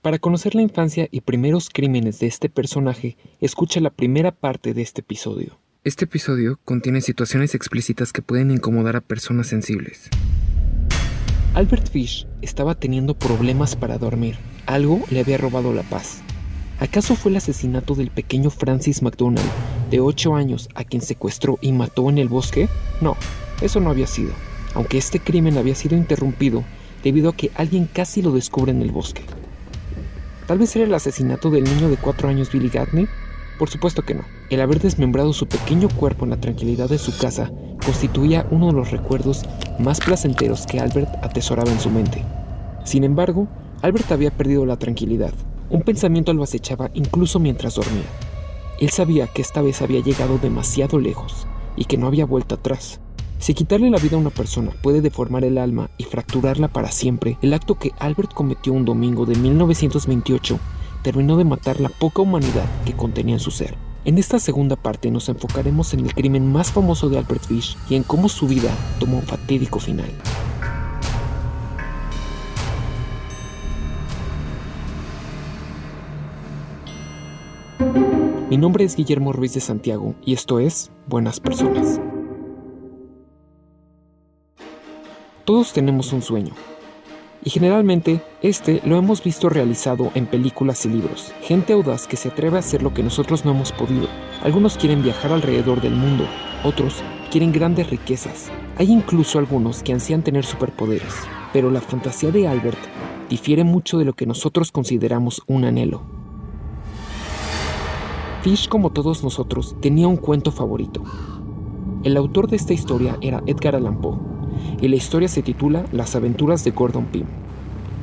Para conocer la infancia y primeros crímenes de este personaje, escucha la primera parte de este episodio. Este episodio contiene situaciones explícitas que pueden incomodar a personas sensibles. Albert Fish estaba teniendo problemas para dormir. Algo le había robado la paz. ¿Acaso fue el asesinato del pequeño Francis McDonald, de 8 años, a quien secuestró y mató en el bosque? No, eso no había sido, aunque este crimen había sido interrumpido debido a que alguien casi lo descubre en el bosque. Tal vez era el asesinato del niño de 4 años Billy Gatney. Por supuesto que no. El haber desmembrado su pequeño cuerpo en la tranquilidad de su casa constituía uno de los recuerdos más placenteros que Albert atesoraba en su mente. Sin embargo, Albert había perdido la tranquilidad. Un pensamiento lo acechaba incluso mientras dormía. Él sabía que esta vez había llegado demasiado lejos y que no había vuelta atrás. Si quitarle la vida a una persona puede deformar el alma y fracturarla para siempre, el acto que Albert cometió un domingo de 1928 terminó de matar la poca humanidad que contenía en su ser. En esta segunda parte nos enfocaremos en el crimen más famoso de Albert Fish y en cómo su vida tomó un fatídico final. Mi nombre es Guillermo Ruiz de Santiago y esto es Buenas Personas. Todos tenemos un sueño. Y generalmente este lo hemos visto realizado en películas y libros. Gente audaz que se atreve a hacer lo que nosotros no hemos podido. Algunos quieren viajar alrededor del mundo, otros quieren grandes riquezas. Hay incluso algunos que ansían tener superpoderes. Pero la fantasía de Albert difiere mucho de lo que nosotros consideramos un anhelo. Fish, como todos nosotros, tenía un cuento favorito. El autor de esta historia era Edgar Allan Poe, y la historia se titula Las aventuras de Gordon Pym.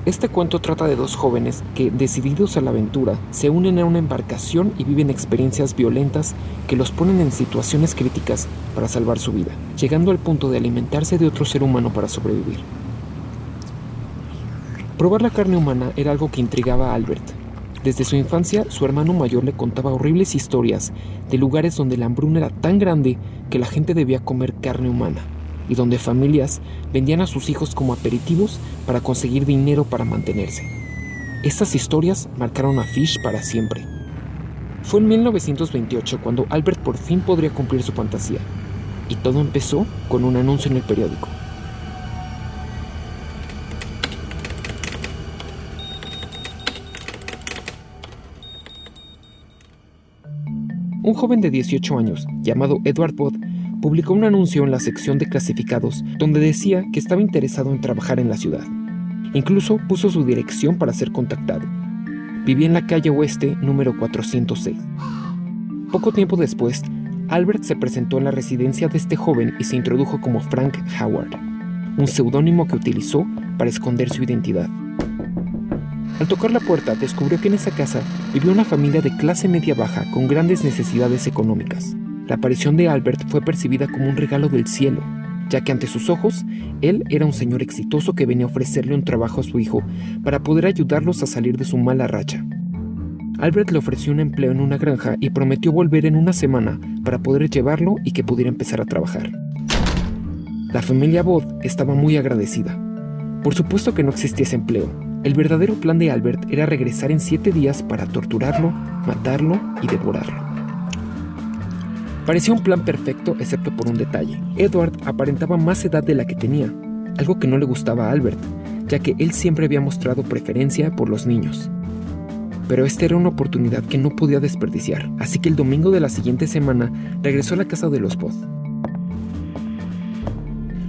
Este cuento trata de dos jóvenes que, decididos a la aventura, se unen a una embarcación y viven experiencias violentas que los ponen en situaciones críticas para salvar su vida, llegando al punto de alimentarse de otro ser humano para sobrevivir. Probar la carne humana era algo que intrigaba a Albert, desde su infancia, su hermano mayor le contaba horribles historias de lugares donde la hambruna era tan grande que la gente debía comer carne humana y donde familias vendían a sus hijos como aperitivos para conseguir dinero para mantenerse. Estas historias marcaron a Fish para siempre. Fue en 1928 cuando Albert por fin podría cumplir su fantasía, y todo empezó con un anuncio en el periódico. Un joven de 18 años, llamado Edward Bott, publicó un anuncio en la sección de clasificados donde decía que estaba interesado en trabajar en la ciudad. Incluso puso su dirección para ser contactado. Vivía en la calle oeste número 406. Poco tiempo después, Albert se presentó en la residencia de este joven y se introdujo como Frank Howard, un seudónimo que utilizó para esconder su identidad. Al tocar la puerta, descubrió que en esa casa vivía una familia de clase media baja con grandes necesidades económicas. La aparición de Albert fue percibida como un regalo del cielo, ya que ante sus ojos, él era un señor exitoso que venía a ofrecerle un trabajo a su hijo para poder ayudarlos a salir de su mala racha. Albert le ofreció un empleo en una granja y prometió volver en una semana para poder llevarlo y que pudiera empezar a trabajar. La familia Bod estaba muy agradecida. Por supuesto que no existía ese empleo, el verdadero plan de Albert era regresar en siete días para torturarlo, matarlo y devorarlo. Parecía un plan perfecto excepto por un detalle. Edward aparentaba más edad de la que tenía, algo que no le gustaba a Albert, ya que él siempre había mostrado preferencia por los niños. Pero esta era una oportunidad que no podía desperdiciar, así que el domingo de la siguiente semana regresó a la casa de los Both.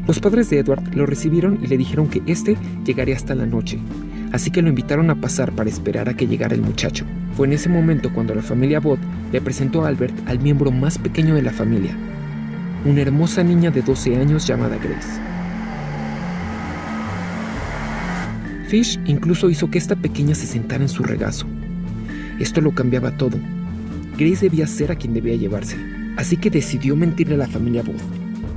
Los padres de Edward lo recibieron y le dijeron que este llegaría hasta la noche, así que lo invitaron a pasar para esperar a que llegara el muchacho. Fue en ese momento cuando la familia Bott le presentó a Albert al miembro más pequeño de la familia, una hermosa niña de 12 años llamada Grace. Fish incluso hizo que esta pequeña se sentara en su regazo. Esto lo cambiaba todo. Grace debía ser a quien debía llevarse, así que decidió mentirle a la familia Booth,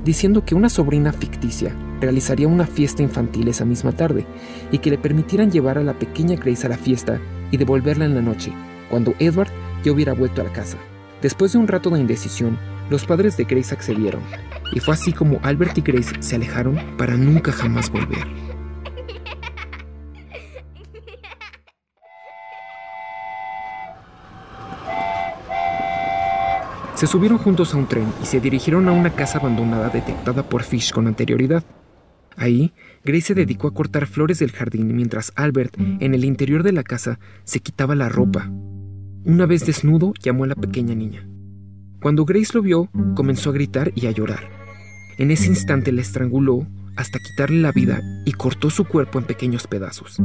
diciendo que una sobrina ficticia realizaría una fiesta infantil esa misma tarde y que le permitieran llevar a la pequeña Grace a la fiesta y devolverla en la noche, cuando Edward ya hubiera vuelto a la casa. Después de un rato de indecisión, los padres de Grace accedieron, y fue así como Albert y Grace se alejaron para nunca jamás volver. Se subieron juntos a un tren y se dirigieron a una casa abandonada detectada por Fish con anterioridad. Ahí, Grace se dedicó a cortar flores del jardín mientras Albert, en el interior de la casa, se quitaba la ropa. Una vez desnudo, llamó a la pequeña niña. Cuando Grace lo vio, comenzó a gritar y a llorar. En ese instante la estranguló hasta quitarle la vida y cortó su cuerpo en pequeños pedazos.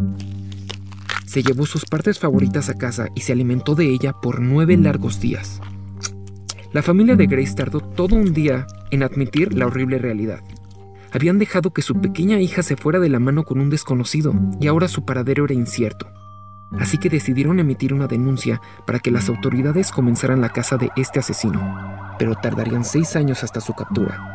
Se llevó sus partes favoritas a casa y se alimentó de ella por nueve largos días. La familia de Grace tardó todo un día en admitir la horrible realidad. Habían dejado que su pequeña hija se fuera de la mano con un desconocido y ahora su paradero era incierto. Así que decidieron emitir una denuncia para que las autoridades comenzaran la caza de este asesino, pero tardarían seis años hasta su captura.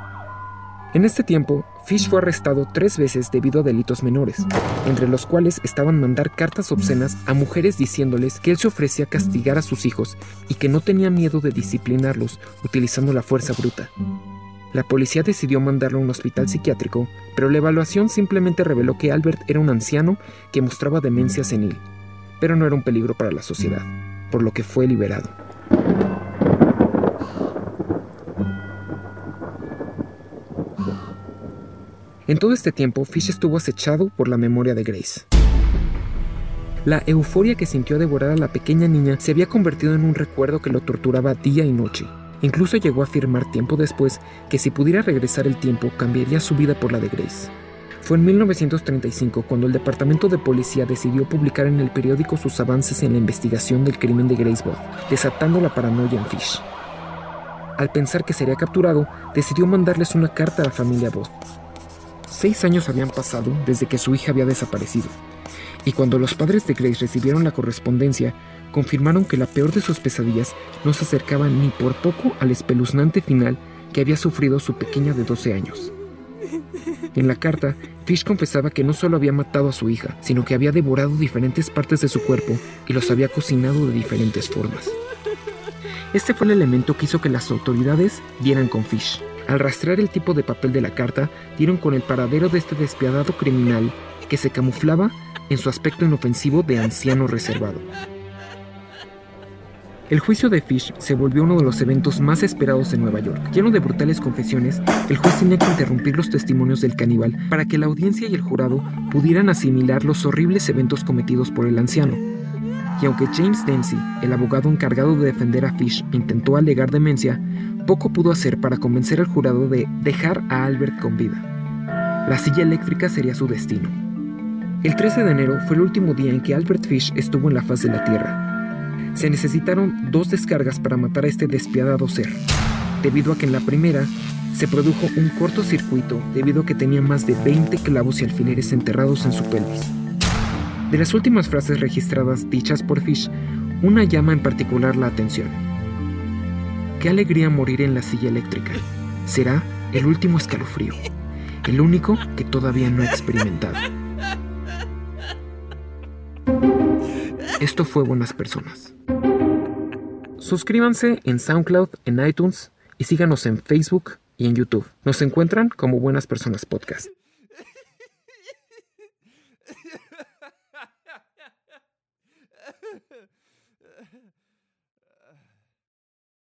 En este tiempo, Fish fue arrestado tres veces debido a delitos menores, entre los cuales estaban mandar cartas obscenas a mujeres diciéndoles que él se ofrecía a castigar a sus hijos y que no tenía miedo de disciplinarlos utilizando la fuerza bruta. La policía decidió mandarlo a un hospital psiquiátrico, pero la evaluación simplemente reveló que Albert era un anciano que mostraba demencia senil, pero no era un peligro para la sociedad, por lo que fue liberado. En todo este tiempo, Fish estuvo acechado por la memoria de Grace. La euforia que sintió devorar a la pequeña niña se había convertido en un recuerdo que lo torturaba día y noche. Incluso llegó a afirmar tiempo después que si pudiera regresar el tiempo cambiaría su vida por la de Grace. Fue en 1935 cuando el Departamento de Policía decidió publicar en el periódico sus avances en la investigación del crimen de Grace Ball, desatando la paranoia en Fish. Al pensar que sería capturado, decidió mandarles una carta a la familia Bott, Seis años habían pasado desde que su hija había desaparecido, y cuando los padres de Grace recibieron la correspondencia, confirmaron que la peor de sus pesadillas no se acercaba ni por poco al espeluznante final que había sufrido su pequeña de 12 años. En la carta, Fish confesaba que no solo había matado a su hija, sino que había devorado diferentes partes de su cuerpo y los había cocinado de diferentes formas. Este fue el elemento que hizo que las autoridades dieran con Fish. Al rastrear el tipo de papel de la carta, dieron con el paradero de este despiadado criminal que se camuflaba en su aspecto inofensivo de anciano reservado. El juicio de Fish se volvió uno de los eventos más esperados en Nueva York. Lleno de brutales confesiones, el juez tenía que interrumpir los testimonios del caníbal para que la audiencia y el jurado pudieran asimilar los horribles eventos cometidos por el anciano. Y aunque James Dempsey, el abogado encargado de defender a Fish, intentó alegar demencia, poco pudo hacer para convencer al jurado de dejar a Albert con vida. La silla eléctrica sería su destino. El 13 de enero fue el último día en que Albert Fish estuvo en la faz de la Tierra. Se necesitaron dos descargas para matar a este despiadado ser, debido a que en la primera se produjo un cortocircuito debido a que tenía más de 20 clavos y alfileres enterrados en su pelvis. De las últimas frases registradas dichas por Fish, una llama en particular la atención. Qué alegría morir en la silla eléctrica. Será el último escalofrío, el único que todavía no he experimentado. Esto fue Buenas Personas. Suscríbanse en SoundCloud, en iTunes y síganos en Facebook y en YouTube. Nos encuentran como Buenas Personas Podcast.